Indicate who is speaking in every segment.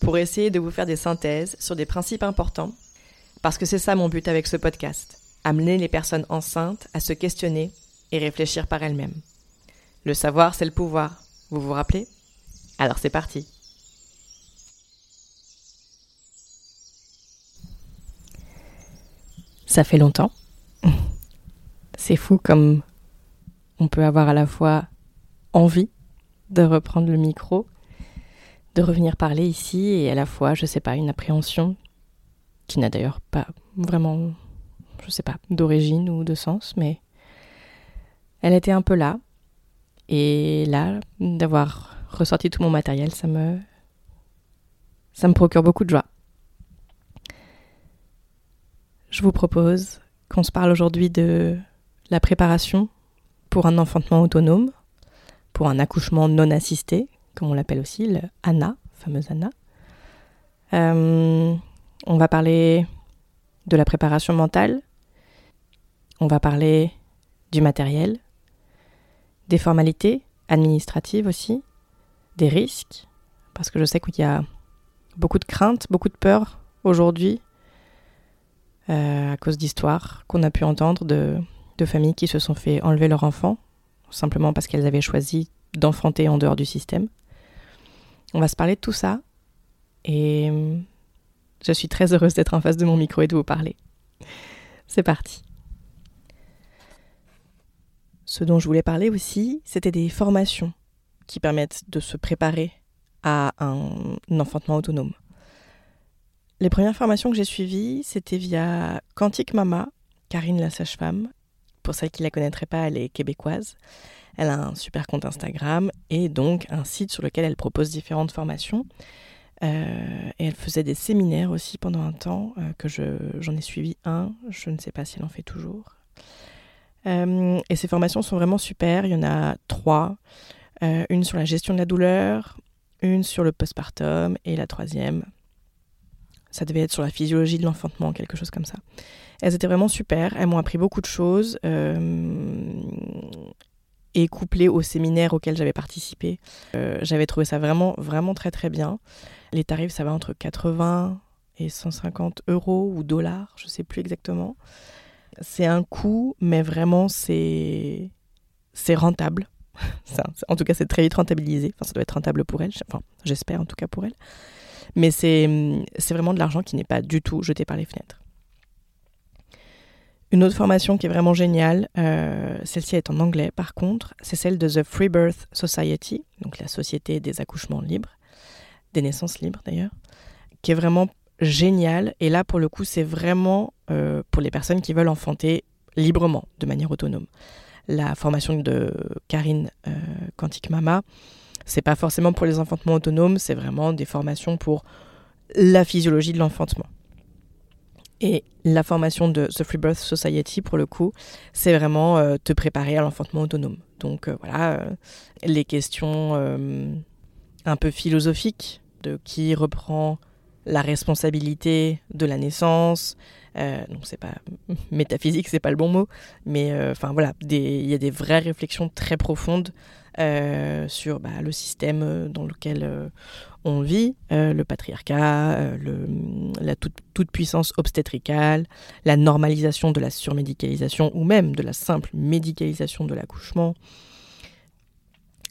Speaker 1: pour essayer de vous faire des synthèses sur des principes importants, parce que c'est ça mon but avec ce podcast, amener les personnes enceintes à se questionner et réfléchir par elles-mêmes. Le savoir, c'est le pouvoir, vous vous rappelez? Alors c'est parti. Ça fait longtemps. C'est fou comme on peut avoir à la fois envie de reprendre le micro, de revenir parler ici, et à la fois, je sais pas, une appréhension qui n'a d'ailleurs pas vraiment, je sais pas, d'origine ou de sens, mais elle était un peu là. Et là, d'avoir ressorti tout mon matériel, ça me, ça me procure beaucoup de joie. Je vous propose qu'on se parle aujourd'hui de la préparation pour un enfantement autonome, pour un accouchement non assisté, comme on l'appelle aussi, le ANA, fameuse ANA. Euh, on va parler de la préparation mentale, on va parler du matériel, des formalités administratives aussi, des risques, parce que je sais qu'il y a beaucoup de craintes, beaucoup de peurs aujourd'hui euh, à cause d'histoires qu'on a pu entendre de, de familles qui se sont fait enlever leur enfant, simplement parce qu'elles avaient choisi d'enfanter en dehors du système. On va se parler de tout ça, et euh, je suis très heureuse d'être en face de mon micro et de vous parler. C'est parti. Ce dont je voulais parler aussi, c'était des formations qui permettent de se préparer à un enfantement autonome. Les premières formations que j'ai suivies, c'était via Quantique Mama, Karine la sage-femme. Pour celles qui ne la connaîtraient pas, elle est québécoise. Elle a un super compte Instagram et donc un site sur lequel elle propose différentes formations. Euh, et elle faisait des séminaires aussi pendant un temps, euh, que j'en ai suivi un, je ne sais pas si elle en fait toujours. Euh, et ces formations sont vraiment super, il y en a trois. une sur la gestion de la douleur, une sur le postpartum et la troisième ça devait être sur la physiologie de l'enfantement, quelque chose comme ça. Elles étaient vraiment super, elles m'ont appris beaucoup de choses. Euh, et couplées au séminaire auquel j'avais participé, euh, j'avais trouvé ça vraiment, vraiment très très bien. Les tarifs, ça va entre 80 et 150 euros ou dollars, je sais plus exactement. C'est un coût, mais vraiment c'est rentable. en tout cas, c'est très vite rentabilisé. Enfin, ça doit être rentable pour elle. Enfin, j'espère en tout cas pour elle. Mais c'est vraiment de l'argent qui n'est pas du tout jeté par les fenêtres. Une autre formation qui est vraiment géniale, euh, celle-ci est en anglais par contre, c'est celle de The Free Birth Society, donc la société des accouchements libres, des naissances libres d'ailleurs, qui est vraiment géniale. Et là, pour le coup, c'est vraiment euh, pour les personnes qui veulent enfanter librement, de manière autonome. la formation de Karine euh, Quantique Mama, c'est pas forcément pour les enfantements autonomes, c'est vraiment des formations pour la physiologie de l'enfantement. Et la formation de The Free Birth Society, pour le coup, c'est vraiment euh, te préparer à l'enfantement autonome. Donc euh, voilà, euh, les questions un peu philosophiques de qui reprend la responsabilité de la naissance. Donc c'est pas métaphysique, c'est pas le bon mot, mais enfin voilà, il y a des vraies réflexions très profondes sur bah, le système dans lequel on vit, euh, le patriarcat, euh, la toute, puissance obstétricale, la normalisation de la surmédicalisation ou même de la simple médicalisation de l'accouchement.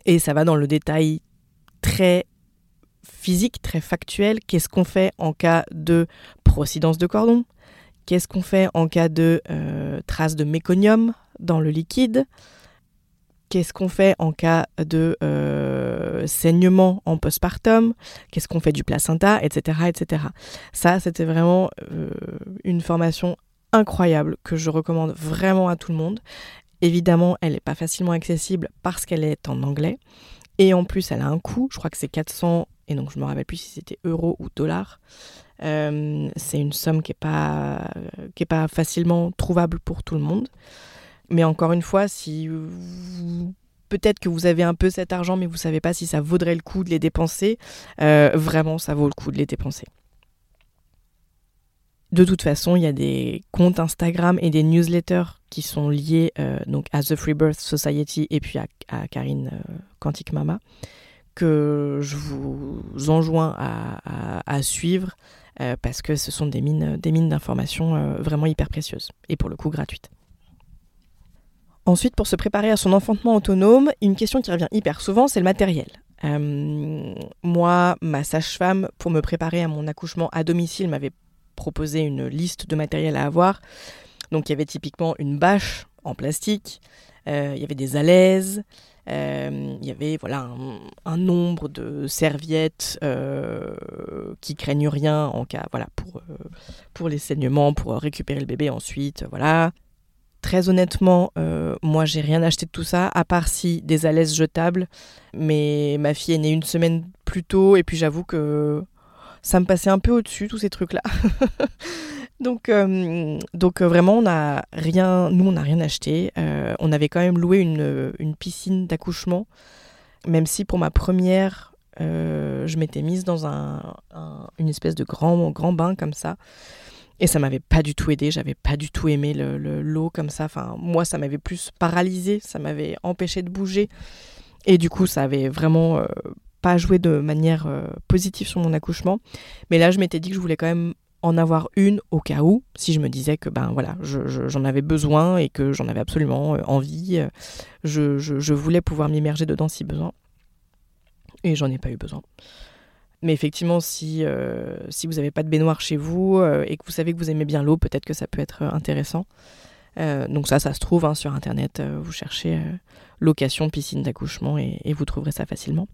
Speaker 1: Et ça va dans le détail très physique, très factuel. Qu'est-ce qu'on fait en cas de procidence de cordon? Qu'est-ce qu'on fait en cas de euh, traces de méconium dans le liquide? Qu'est-ce qu'on fait en cas de euh, saignement en postpartum? Qu'est-ce qu'on fait du placenta, etc., etc. Ça, c'était vraiment euh, une formation incroyable que je recommande vraiment à tout le monde. Évidemment, elle n'est pas facilement accessible parce qu'elle est en anglais. Et en plus, elle a un coût. Je crois que c'est 400, et donc je me rappelle plus si c'était euros ou dollars. Euh, c'est une somme qui n'est pas, qui est pas facilement trouvable pour tout le monde. Mais encore une fois, si peut-être que vous avez un peu cet argent, mais vous ne savez pas si ça vaudrait le coup de les dépenser, euh, vraiment, ça vaut le coup de les dépenser. De toute façon, il y a des comptes Instagram et des newsletters qui sont liés euh, donc à The Free Birth Society et puis à, Karine Quantique Mama que je vous enjoins à, suivre parce que ce sont des mines, d'informations vraiment hyper précieuses et pour le coup gratuites. Ensuite, pour se préparer à son enfantement autonome, une question qui revient hyper souvent, c'est le matériel. Euh, moi, ma sage-femme, pour me préparer à mon accouchement à domicile, m'avait proposé une liste de matériel à avoir. Donc il y avait typiquement une bâche en plastique, euh, il y avait des alaises, euh, il y avait voilà un, nombre de serviettes qui craignent rien en cas voilà pour pour les saignements, pour récupérer le bébé ensuite, voilà. Très honnêtement, euh, moi j'ai rien acheté de tout ça, à part si des alaises jetables. Mais ma fille est née une semaine plus tôt, et puis j'avoue que ça me passait un peu au-dessus, tous ces trucs-là. donc, euh, donc euh, vraiment, on rien, nous on n'a rien acheté. on avait quand même loué une, piscine d'accouchement, même si pour ma première, je m'étais mise dans un, une espèce de grand, grand bain comme ça. Et ça m'avait pas du tout aidé, j'avais pas du tout aimé l'eau le, l'eau comme ça. Enfin, moi, ça m'avait plus paralysé, ça m'avait empêché de bouger. Et du coup, ça avait vraiment euh, pas joué de manière euh, positive sur mon accouchement. Mais là, je m'étais dit que je voulais quand même en avoir une au cas où, si je me disais que ben voilà, j'en avais besoin et que j'en avais absolument euh, envie. Je, je, voulais pouvoir m'immerger dedans si besoin. Et j'en ai pas eu besoin. Mais effectivement, si, euh, si vous n'avez pas de baignoire chez vous euh, et que vous savez que vous aimez bien l'eau, peut-être que ça peut être intéressant. Euh, donc ça, ça se trouve hein, sur Internet. vous cherchez location piscine d'accouchement et, vous trouverez ça facilement.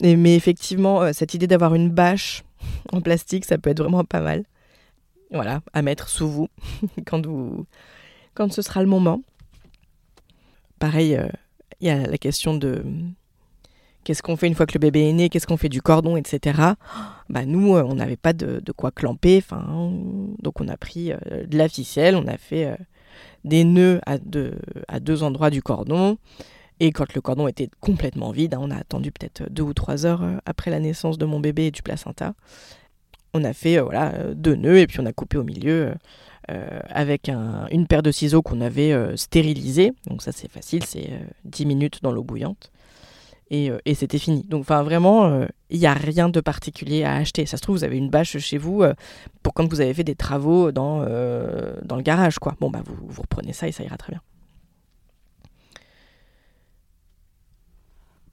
Speaker 1: mais effectivement, cette idée d'avoir une bâche en plastique, ça peut être vraiment pas mal. Voilà, à mettre sous vous quand, vous, quand ce sera le moment. Pareil, il y a la question de Qu'est-ce qu'on fait une fois que le bébé est né Qu'est-ce qu'on fait du cordon, etc. Bah nous, euh, on n'avait pas de, quoi clamper. donc on a pris euh, de la ficelle, on a fait euh, des nœuds à à deux endroits du cordon. Et quand le cordon était complètement vide, hein, on a attendu peut-être deux ou trois heures après la naissance de mon bébé et du placenta. On a fait voilà deux nœuds et puis on a coupé au milieu avec une paire de ciseaux qu'on avait stérilisé. Donc ça c'est facile, c'est 10 minutes dans l'eau bouillante. Euh, et, c'était fini. Donc vraiment, il euh, n'y a rien de particulier à acheter. Ça se trouve, vous avez une bâche chez vous euh, pour quand vous avez fait des travaux dans, dans le garage. quoi. Bon, bah vous reprenez ça et ça ira très bien.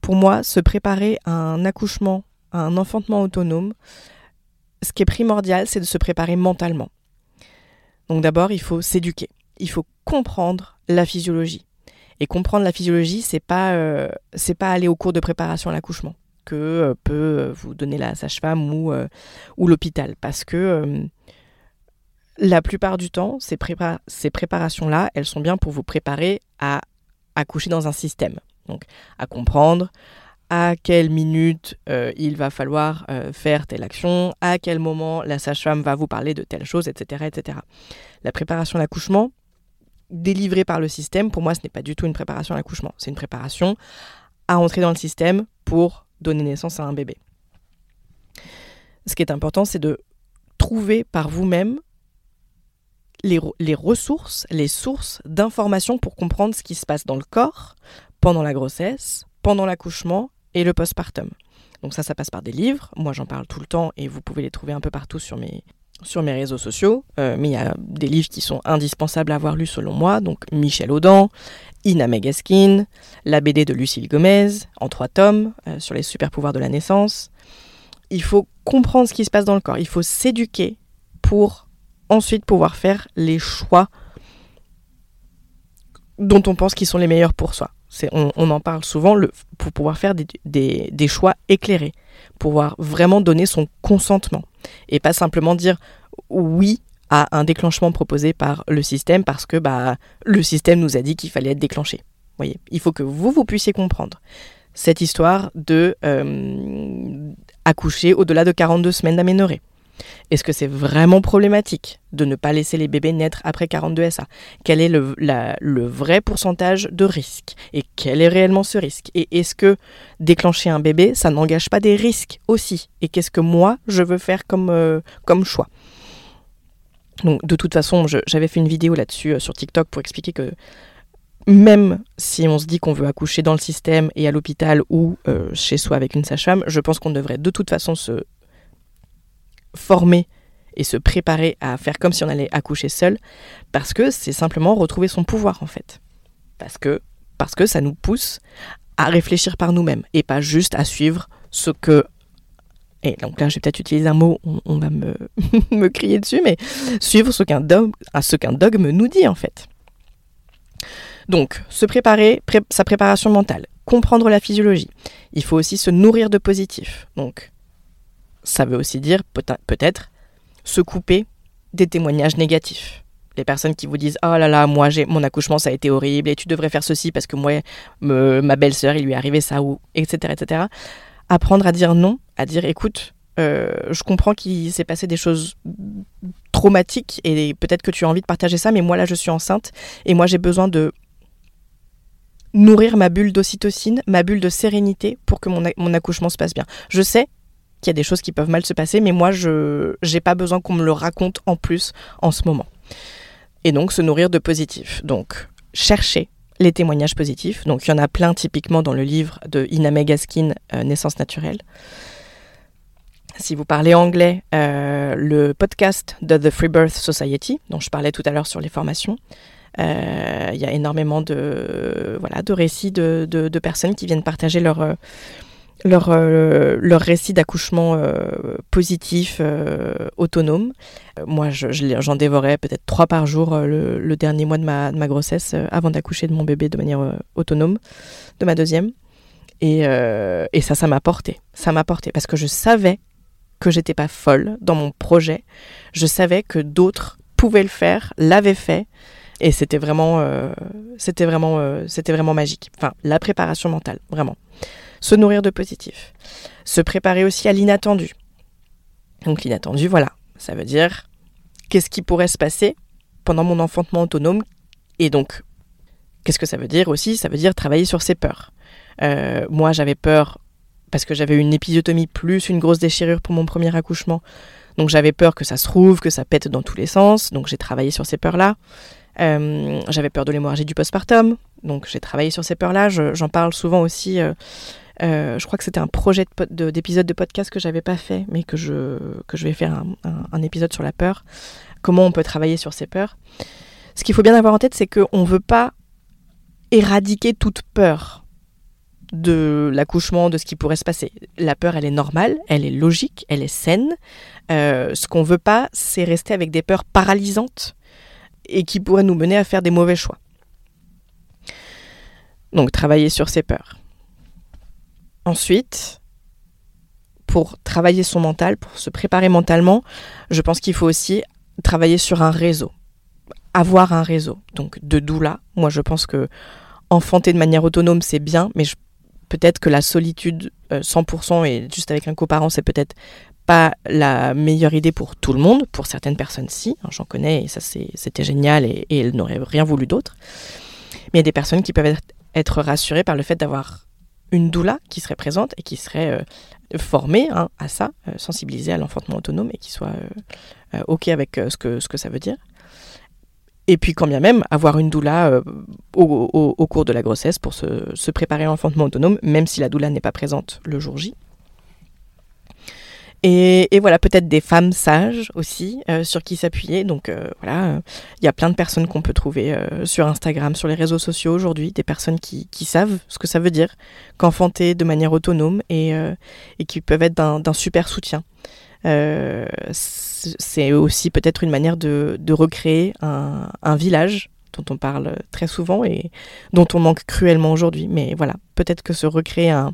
Speaker 1: Pour moi, se préparer à un accouchement, à un enfantement autonome, ce qui est primordial, c'est de se préparer mentalement. Donc d'abord, il faut s'éduquer. Il faut comprendre la physiologie. Et comprendre la physiologie, c'est pas euh, pas aller au cours de préparation à l'accouchement que euh, peut euh, vous donner la sage-femme ou l'hôpital, parce que La plupart du temps, ces, ces préparations-là, elles sont bien pour vous préparer à accoucher dans un système. Donc, à comprendre à quelle minute euh, il va falloir euh, faire telle action, à quel moment la sage-femme va vous parler de telle chose, etc. etc. La préparation à l'accouchement, délivrée par le système, pour moi, ce n'est pas du tout une préparation à l'accouchement. C'est une préparation à entrer dans le système pour donner naissance à un bébé. Ce qui est important, c'est de trouver par vous-même les, les, ressources, les sources d'informations pour comprendre ce qui se passe dans le corps pendant la grossesse, pendant l'accouchement et le postpartum. Donc ça, ça passe par des livres. Moi, j'en parle tout le temps et vous pouvez les trouver un peu partout sur mes, sur mes réseaux sociaux. Euh, mais il y a des livres qui sont indispensables à avoir lus selon moi. Donc Michel Audin, Ina Megaskin, la BD de Lucille Gomez, en trois tomes, euh, sur les super pouvoirs de la naissance. Il faut comprendre ce qui se passe dans le corps. Il faut s'éduquer pour ensuite pouvoir faire les choix dont on pense qu'ils sont les meilleurs pour soi on, en parle souvent pour pouvoir faire des, choix éclairés, pouvoir vraiment donner son consentement et pas simplement dire oui à un déclenchement proposé par le système parce que bah, le système nous a dit qu'il fallait être déclenché. Voyez, il faut que vous, vous puissiez comprendre cette histoire de euh, accoucher au-delà de 42 semaines d'aménorrhée. Est-ce que c'est vraiment problématique de ne pas laisser les bébés naître après 42 SA Quel est le, vrai pourcentage de risque? Et quel est réellement ce risque? Et est-ce que déclencher un bébé, ça n'engage pas des risques aussi? Et qu'est-ce que moi, je veux faire comme, euh, choix? Donc, de toute façon, j'avais fait une vidéo là-dessus euh, sur TikTok pour expliquer que même si on se dit qu'on veut accoucher dans le système et à l'hôpital ou euh, chez soi avec une sage-femme, je pense qu'on devrait de toute façon se former et se préparer à faire comme si on allait accoucher seul, parce que c'est simplement retrouver son pouvoir en fait. Parce que, parce que ça nous pousse à réfléchir par nous-mêmes et pas juste à suivre ce que... Et donc là, je vais peut-être utiliser un mot, on, va me, me, crier dessus, mais suivre ce qu'un dogme, ce qu'un dogme nous dit en fait. Donc, se préparer, sa préparation mentale, comprendre la physiologie. Il faut aussi se nourrir de positif. Donc, ça veut aussi dire peut-être se couper des témoignages négatifs. Les personnes qui vous disent Oh là là, moi, j'ai mon accouchement, ça a été horrible, et tu devrais faire ceci parce que moi, ma belle-sœur, il lui est arrivé ça, ou etc., etc. Apprendre à dire non, à dire Écoute, euh, je comprends qu'il s'est passé des choses traumatiques, et peut-être que tu as envie de partager ça, mais moi, là, je suis enceinte, et moi, j'ai besoin de nourrir ma bulle d'ocytocine, ma bulle de sérénité pour que mon, mon accouchement se passe bien. Je sais qu'il y a des choses qui peuvent mal se passer, mais moi, je n'ai pas besoin qu'on me le raconte en plus en ce moment. Et donc, se nourrir de positif. Donc, chercher les témoignages positifs. Donc, il y en a plein typiquement dans le livre de Ina Megaskin, euh, Naissance naturelle. Si vous parlez anglais, euh, le podcast de The Free Birth Society, dont je parlais tout à l'heure sur les formations, euh, il y a énormément de, voilà, de récits de, de, personnes qui viennent partager leur, leur, euh, leur récit d'accouchement euh, positif, euh, autonome. moi, j'en dévorais peut-être trois par jour le, dernier mois de ma, de ma grossesse avant d'accoucher de mon bébé de manière autonome, de ma deuxième. Et, et ça, ça m'a porté. Ça m'a porté parce que je savais que j'étais pas folle dans mon projet. Je savais que d'autres pouvaient le faire, l'avaient fait. Et c'était vraiment, c'était vraiment, c'était vraiment magique. Enfin, la préparation mentale, vraiment se nourrir de positif. Se préparer aussi à l'inattendu. Donc l'inattendu, voilà, ça veut dire qu'est-ce qui pourrait se passer pendant mon enfantement autonome et donc qu'est-ce que ça veut dire aussi? Ça veut dire travailler sur ses peurs. Euh, moi j'avais peur parce que j'avais une épisiotomie plus une grosse déchirure pour mon premier accouchement. Donc j'avais peur que ça se trouve, que ça pète dans tous les sens. Donc j'ai travaillé sur ces peurs-là. Euh, j'avais peur de l'hémorragie du postpartum. Donc j'ai travaillé sur ces peurs-là. J'en parle souvent aussi euh, je crois que c'était un projet d'épisode de, podcast que j'avais pas fait, mais que je, vais faire un, épisode sur la peur. Comment on peut travailler sur ces peurs. Ce qu'il faut bien avoir en tête, c'est qu'on ne veut pas éradiquer toute peur de l'accouchement, de ce qui pourrait se passer. La peur, elle est normale, elle est logique, elle est saine. Euh, ce qu'on veut pas, c'est rester avec des peurs paralysantes et qui pourraient nous mener à faire des mauvais choix. Donc travailler sur ces peurs. Ensuite, pour travailler son mental, pour se préparer mentalement, je pense qu'il faut aussi travailler sur un réseau, avoir un réseau. Donc de doula, moi je pense que enfanter de manière autonome c'est bien, mais peut-être que la solitude 100% et juste avec un coparent c'est peut-être pas la meilleure idée pour tout le monde. Pour certaines personnes, si. Hein, j'en connais et ça, c'était génial et, elles n'auraient rien voulu d'autre. Mais il y a des personnes qui peuvent être, rassurées par le fait d'avoir une doula qui serait présente et qui serait euh, formée hein, à ça, euh, sensibilisée à l'enfantement autonome et qui soit euh, OK avec ce, que, ce ça veut dire. Et puis, quand bien même, avoir une doula au, cours de la grossesse pour se, se préparer à l'enfantement autonome, même si la doula n'est pas présente le jour J. Et, voilà, peut-être des femmes sages aussi euh, sur qui s'appuyer. Donc euh, voilà, il y a plein de personnes qu'on peut trouver euh, sur Instagram, sur les réseaux sociaux aujourd'hui, des personnes qui, savent ce que ça veut dire qu'enfanter de manière autonome et, qui peuvent être d'un super soutien. c'est aussi peut-être une manière de, recréer un, village dont on parle très souvent et dont on manque cruellement aujourd'hui. Mais voilà, peut-être que se recréer un,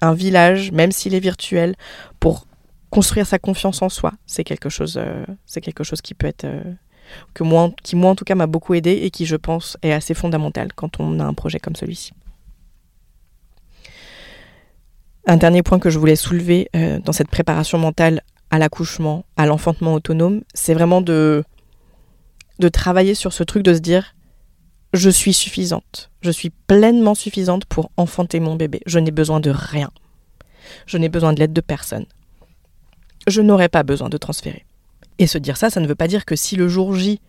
Speaker 1: un village, même s'il est virtuel, pour construire sa confiance en soi, c'est quelque chose, euh, qui peut être euh, moi, qui moi en tout cas m'a beaucoup aidé et qui je pense est assez fondamental quand on a un projet comme celui-ci. Un dernier point que je voulais soulever euh, dans cette préparation mentale à l'accouchement, à l'enfantement autonome, c'est vraiment de de travailler sur ce truc de se dire je suis suffisante, je suis pleinement suffisante pour enfanter mon bébé, je n'ai besoin de rien. Je n'ai besoin de l'aide de personne je n'aurais pas besoin de transférer. Et se dire ça, ça ne veut pas dire que si le jour J,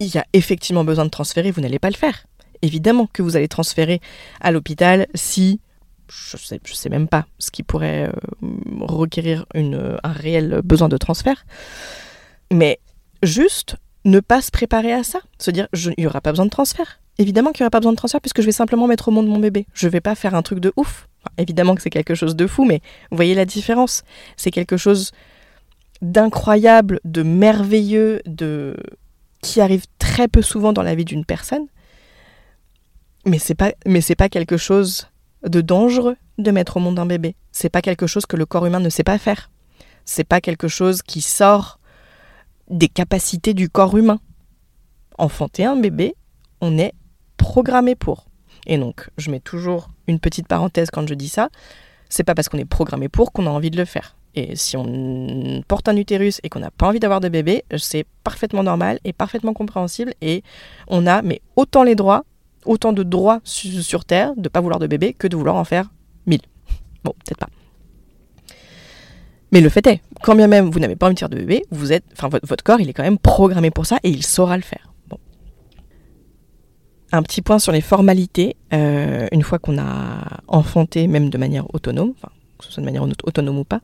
Speaker 1: il y a effectivement besoin de transférer, vous n'allez pas le faire. Évidemment que vous allez transférer à l'hôpital si, je sais, sais même pas, ce qui pourrait euh, requérir une, un réel besoin de transfert. Mais juste ne pas se préparer à ça. Se dire, il n'y aura pas besoin de transfert. Évidemment qu'il n'y aura pas besoin de transfert puisque je vais simplement mettre au monde mon bébé. Je ne vais pas faire un truc de ouf. Évidemment que c'est quelque chose de fou, mais vous voyez la différence. C'est quelque chose d'incroyable, de merveilleux, de qui arrive très peu souvent dans la vie d'une personne. Mais c'est pas mais pas quelque chose de dangereux de mettre au monde un bébé. C'est pas quelque chose que le corps humain ne sait pas faire. C'est pas quelque chose qui sort des capacités du corps humain. Enfanter un bébé, on est programmé pour. Et donc, je mets toujours une petite parenthèse quand je dis ça. C'est pas parce qu'on est programmé pour qu'on a envie de le faire. Et si on porte un utérus et qu'on n'a pas envie d'avoir de bébé, c'est parfaitement normal et parfaitement compréhensible. Et on a mais autant les droits, autant de droits sur Terre de pas vouloir de bébé que de vouloir en faire mille. Bon, peut-être pas. Mais le fait est, quand bien même vous n'avez pas envie de faire de bébé, vous êtes, enfin votre, corps, il est quand même programmé pour ça et il saura le faire. Un petit point sur les formalités. Euh, une fois qu'on a enfanté, même de manière autonome, enfin que ce soit de manière autonome ou pas.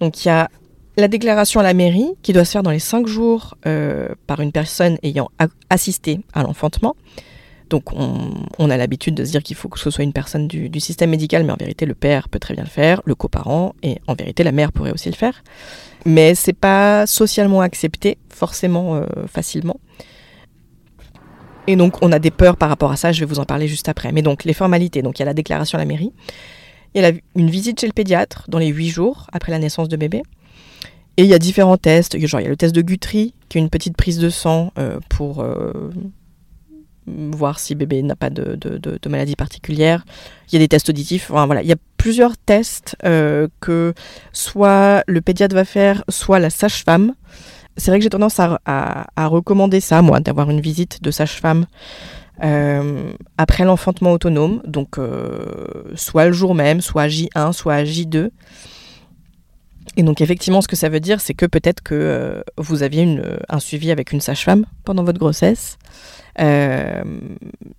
Speaker 1: Donc il y a la déclaration à la mairie qui doit se faire dans les cinq jours euh, par une personne ayant assisté à l'enfantement. Donc on, a l'habitude de se dire qu'il faut que ce soit une personne du, système médical, mais en vérité le père peut très bien le faire, le coparent, et en vérité la mère pourrait aussi le faire. Mais c'est pas socialement accepté forcément euh, facilement. Et donc on a des peurs par rapport à ça, je vais vous en parler juste après. Mais donc les formalités, donc il y a la déclaration à la mairie, il y a une visite chez le pédiatre dans les 8 jours après la naissance de bébé. Et il y a différents tests. Genre, il y a le test de Guthrie, qui est une petite prise de sang euh, pour euh, voir si bébé n'a pas de, maladie particulière. Il y a des tests auditifs. Enfin, voilà. Il y a plusieurs tests euh, que soit le pédiatre va faire, soit la sage-femme. C'est vrai que j'ai tendance à, recommander ça, moi, d'avoir une visite de sage-femme euh, après l'enfantement autonome, donc euh, soit le jour même, soit J1, soit J2. Et donc effectivement, ce que ça veut dire, c'est que peut-être que euh, vous aviez un suivi avec une sage-femme pendant votre grossesse,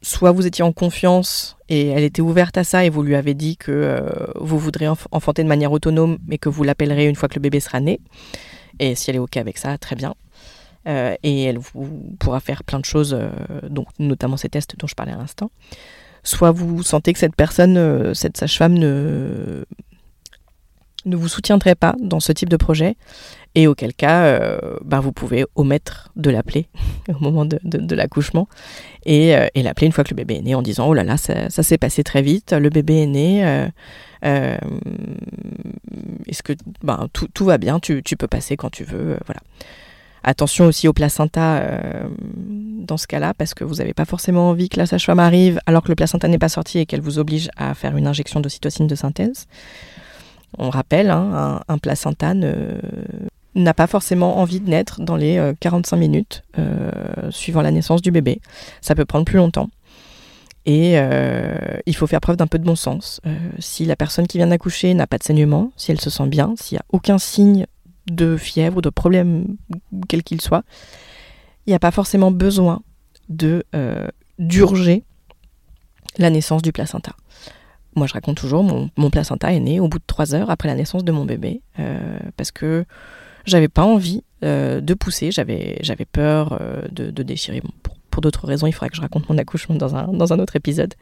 Speaker 1: soit vous étiez en confiance et elle était ouverte à ça et vous lui avez dit que vous voudrez enfanter de manière autonome, mais que vous l'appellerez une fois que le bébé sera né. Et si elle est OK avec ça, très bien. Euh, et elle vous pourra faire plein de choses, euh, donc notamment ces tests dont je parlais à l'instant. Soit vous sentez que cette personne, euh, cette sage-femme ne, ne vous soutiendrait pas dans ce type de projet, et auquel cas, ben vous pouvez omettre de l'appeler au moment de, l'accouchement, et, et l'appeler une fois que le bébé est né en disant Oh là là, ça, s'est passé très vite, le bébé est né. Est-ce que ben, tout, va bien, tu, peux passer quand tu veux, voilà. Attention aussi au placenta euh, dans ce cas-là, parce que vous n'avez pas forcément envie que la sage-femme arrive alors que le placenta n'est pas sorti et qu'elle vous oblige à faire une injection d'ocytocine de synthèse. On rappelle, hein, un, placenta n'a pas forcément envie de naître dans les 45 minutes suivant la naissance du bébé. Ça peut prendre plus longtemps. Et euh, il faut faire preuve d'un peu de bon sens. Euh, si la personne qui vient d'accoucher n'a pas de saignement, si elle se sent bien, s'il n'y a aucun signe de fièvre ou de problème quel qu'il soit, il n'y a pas forcément besoin de euh, d'urger la naissance du placenta. Moi, je raconte toujours, mon, placenta est né au bout de trois heures après la naissance de mon bébé, parce que j'avais pas envie de pousser, j'avais peur de, de déchirer mon pour d'autres raisons, il faudra que je raconte mon accouchement dans un, dans un autre épisode.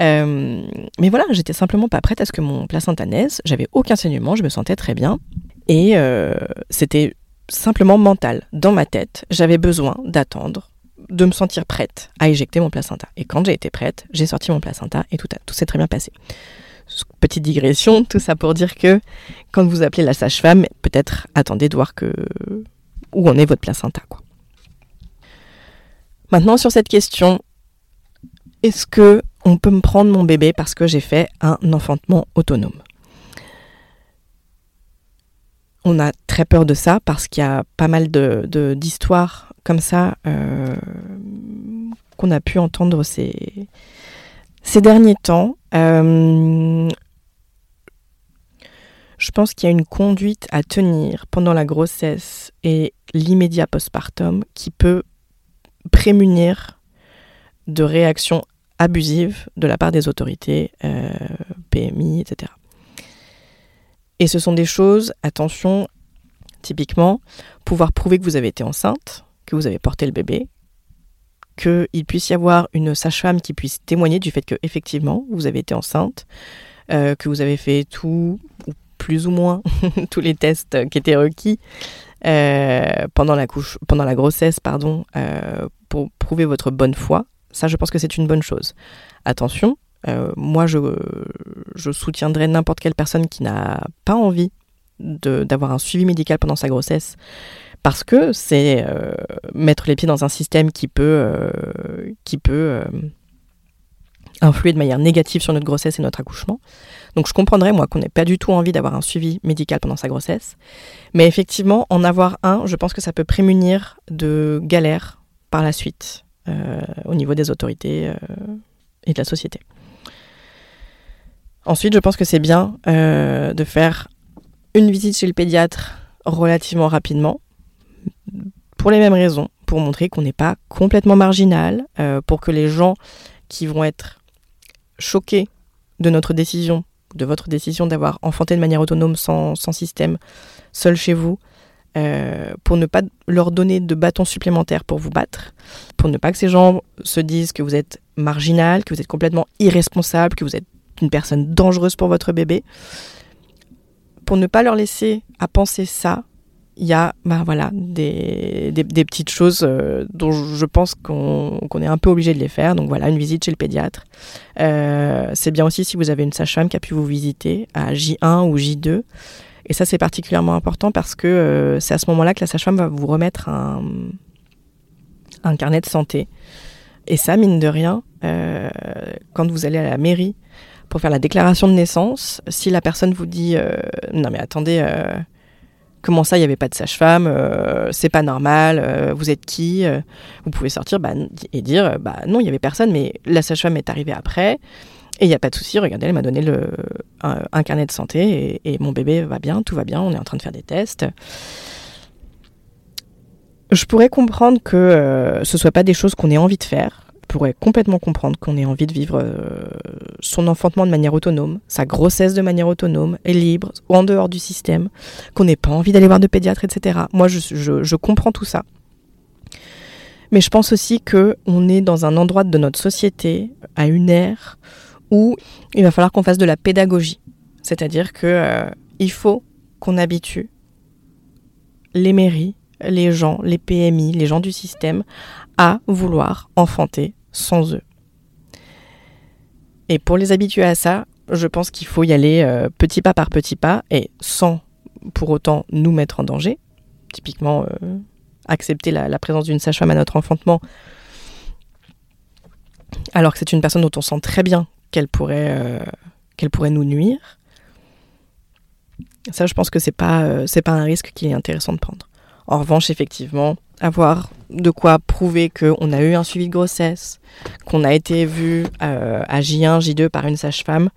Speaker 1: Euh, mais voilà, j'étais simplement pas prête à ce que mon placenta naisse. J'avais aucun saignement, je me sentais très bien. Et euh, c'était simplement mental. Dans ma tête, j'avais besoin d'attendre, de me sentir prête à éjecter mon placenta. Et quand j'ai été prête, j'ai sorti mon placenta et tout, tout s'est très bien passé. Petite digression, tout ça pour dire que quand vous appelez la sage-femme, peut-être attendez de voir que où en est votre placenta. Quoi. Maintenant sur cette question, est-ce que on peut me prendre mon bébé parce que j'ai fait un enfantement autonome? On a très peur de ça parce qu'il y a pas mal de, d'histoires comme ça euh, qu'on a pu entendre ces, ces derniers temps. Euh, je pense qu'il y a une conduite à tenir pendant la grossesse et l'immédiat postpartum qui peut prémunir de réactions abusives de la part des autorités, euh, PMI, etc. Et ce sont des choses, attention, typiquement, pouvoir prouver que vous avez été enceinte, que vous avez porté le bébé, qu'il puisse y avoir une sage-femme qui puisse témoigner du fait que effectivement vous avez été enceinte, euh, que vous avez fait tout, ou plus ou moins, tous les tests qui étaient requis euh, pendant, la grossesse pardon, euh, pour prouver votre bonne foi. Ça, je pense que c'est une bonne chose. Attention, moi, je soutiendrai n'importe quelle personne qui n'a pas envie d'avoir un suivi médical pendant sa grossesse parce que c'est mettre les pieds dans un système qui peut, qui peut influer de manière négative sur notre grossesse et notre accouchement. Donc je comprendrais, moi, qu'on n'ait pas du tout envie d'avoir un suivi médical pendant sa grossesse. Mais effectivement, en avoir un, je pense que ça peut prémunir de galères par la suite euh, au niveau des autorités euh, et de la société. Ensuite, je pense que c'est bien euh, de faire une visite chez le pédiatre relativement rapidement, pour les mêmes raisons, pour montrer qu'on n'est pas complètement marginal, pour que les gens qui vont être choqués de notre décision de votre décision d'avoir enfanté de manière autonome sans, système, seul chez vous, euh, pour ne pas leur donner de bâtons supplémentaires pour vous battre, pour ne pas que ces gens se disent que vous êtes marginal, que vous êtes complètement irresponsable, que vous êtes une personne dangereuse pour votre bébé. Pour ne pas leur laisser à penser ça, il y a bah, voilà, des, des, petites choses euh, dont je pense qu'on est un peu obligé de les faire. Donc voilà, une visite chez le pédiatre. Euh, c'est bien aussi si vous avez une sage-femme qui a pu vous visiter à J1 ou J2. Et ça, c'est particulièrement important parce que euh, c'est à ce moment-là que la sage-femme va vous remettre un, un carnet de santé. Et ça, mine de rien, quand vous allez à la mairie pour faire la déclaration de naissance, si la personne vous dit Non, mais attendez Comment ça, il n'y avait pas de sage-femme euh, C'est pas normal. Euh, vous êtes qui euh, Vous pouvez sortir bah, et dire bah non, il n'y avait personne, mais la sage-femme est arrivée après. Et il n'y a pas de souci. Regardez, elle m'a donné le, un, carnet de santé et, mon bébé va bien, tout va bien. On est en train de faire des tests. Je pourrais comprendre que ce ne soit pas des choses qu'on ait envie de faire pourrait complètement comprendre qu'on ait envie de vivre euh, son enfantement de manière autonome, sa grossesse de manière autonome et libre, ou en dehors du système, qu'on n'ait pas envie d'aller voir de pédiatre, etc. Moi, je, comprends tout ça. Mais je pense aussi qu'on est dans un endroit de notre société, à une ère, où il va falloir qu'on fasse de la pédagogie. C'est-à-dire qu'il euh, faut qu'on habitue les mairies, les gens, les PMI, les gens du système à vouloir enfanter sans eux. Et pour les habituer à ça, je pense qu'il faut y aller euh, petit pas par petit pas et sans pour autant nous mettre en danger. Typiquement, euh, accepter la, présence d'une sage-femme à notre enfantement, alors que c'est une personne dont on sent très bien qu'elle pourrait, euh, qu'elle pourrait nous nuire. Ça, je pense que c'est pas, c'est pas un risque qui est intéressant de prendre. En revanche, effectivement, avoir de quoi prouver qu'on a eu un suivi de grossesse, qu'on a été vu euh, à J1, J2 par une sage-femme,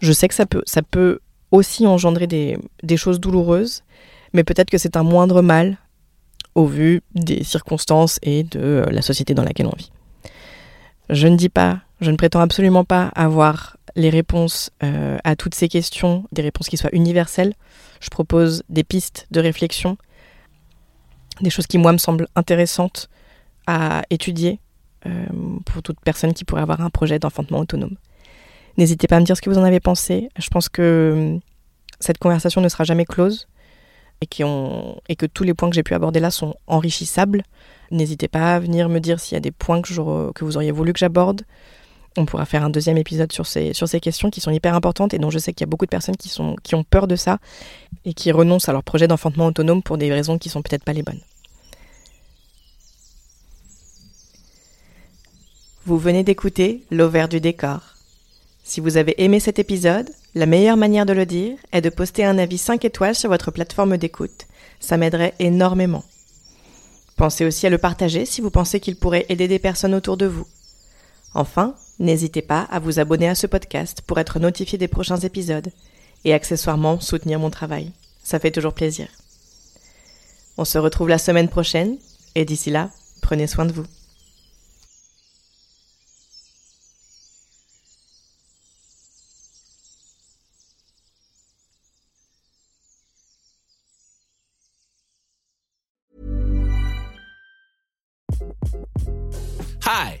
Speaker 1: je sais que ça peut, ça peut aussi engendrer des, choses douloureuses, mais peut-être que c'est un moindre mal au vu des circonstances et de euh, la société dans laquelle on vit. Je ne dis pas, je ne prétends absolument pas avoir les réponses euh, à toutes ces questions, des réponses qui soient universelles. Je propose des pistes de réflexion, des choses qui, moi, me semblent intéressantes à étudier euh, pour toute personne qui pourrait avoir un projet d'enfantement autonome. N'hésitez pas à me dire ce que vous en avez pensé. Je pense que cette conversation ne sera jamais close et, que tous les points que j'ai pu aborder là sont enrichissables. N'hésitez pas à venir me dire s'il y a des points que vous auriez voulu que j'aborde. On pourra faire un deuxième épisode sur ces, questions qui sont hyper importantes et dont je sais qu'il y a beaucoup de personnes qui, ont peur de ça et qui renoncent à leur projet d'enfantement autonome pour des raisons qui sont peut-être pas les bonnes. Vous venez d'écouter L'Auvert du décor. Si vous avez aimé cet épisode, la meilleure manière de le dire est de poster un avis 5 étoiles sur votre plateforme d'écoute. Ça m'aiderait énormément. Pensez aussi à le partager si vous pensez qu'il pourrait aider des personnes autour de vous. Enfin, n'hésitez pas à vous abonner à ce podcast pour être notifié des prochains épisodes et accessoirement soutenir mon travail. Ça fait toujours plaisir. On se retrouve la semaine prochaine et d'ici là, prenez soin de vous.
Speaker 2: Hi,